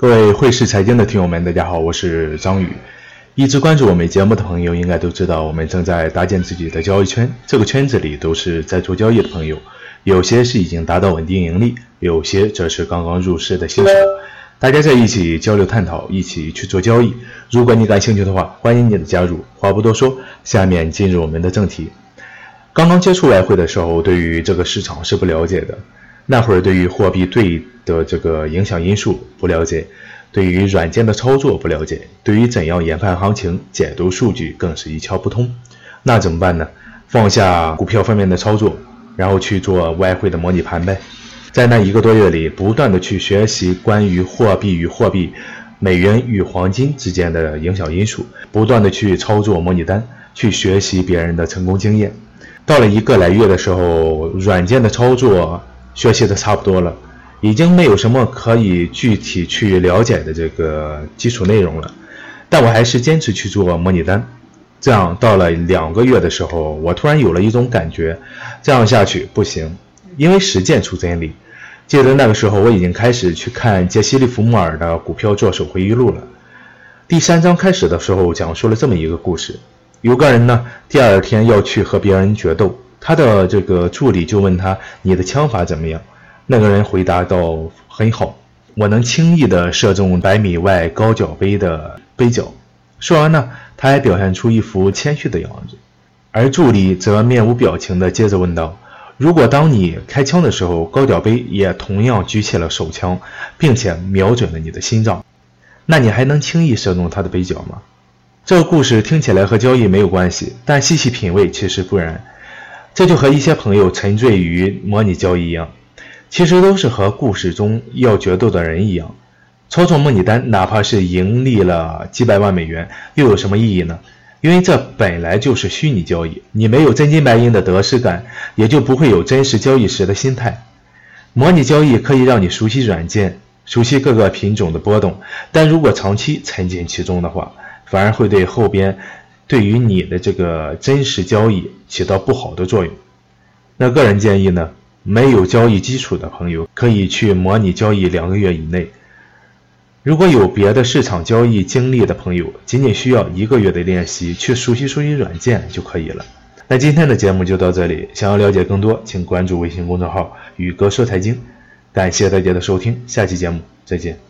各位汇市财经的听友们，大家好，我是张宇。一直关注我们节目的朋友应该都知道，我们正在搭建自己的交易圈。这个圈子里都是在做交易的朋友，有些是已经达到稳定盈利，有些则是刚刚入市的新手。大家在一起交流探讨，一起去做交易。如果你感兴趣的话，欢迎你的加入。话不多说，下面进入我们的正题。刚刚接触外汇的时候，对于这个市场是不了解的。那会儿对于货币对的这个影响因素不了解，对于软件的操作不了解，对于怎样研判行情、解读数据更是一窍不通。那怎么办呢？放下股票方面的操作，然后去做外汇的模拟盘呗。在那一个多月里，不断的去学习关于货币与货币、美元与黄金之间的影响因素，不断的去操作模拟单，去学习别人的成功经验。到了一个来月的时候，软件的操作。学习的差不多了，已经没有什么可以具体去了解的这个基础内容了，但我还是坚持去做模拟单。这样到了两个月的时候，我突然有了一种感觉，这样下去不行，因为实践出真理。记得那个时候，我已经开始去看杰西·利弗莫尔的《股票作手回忆录》了。第三章开始的时候，讲述了这么一个故事：有个人呢，第二天要去和别人决斗。他的这个助理就问他：“你的枪法怎么样？”那个人回答道：“很好，我能轻易地射中百米外高脚杯的杯角。”说完呢，他还表现出一副谦虚的样子。而助理则面无表情地接着问道：“如果当你开枪的时候，高脚杯也同样举起了手枪，并且瞄准了你的心脏，那你还能轻易射中他的杯角吗？”这个故事听起来和交易没有关系，但细细品味，其实不然。这就和一些朋友沉醉于模拟交易一样，其实都是和故事中要决斗的人一样，操作模拟单，哪怕是盈利了几百万美元，又有什么意义呢？因为这本来就是虚拟交易，你没有真金白银的得失感，也就不会有真实交易时的心态。模拟交易可以让你熟悉软件，熟悉各个品种的波动，但如果长期沉浸其中的话，反而会对后边。对于你的这个真实交易起到不好的作用。那个人建议呢，没有交易基础的朋友可以去模拟交易两个月以内。如果有别的市场交易经历的朋友，仅仅需要一个月的练习，去熟悉熟悉软件就可以了。那今天的节目就到这里，想要了解更多，请关注微信公众号“宇哥说财经”。感谢大家的收听，下期节目再见。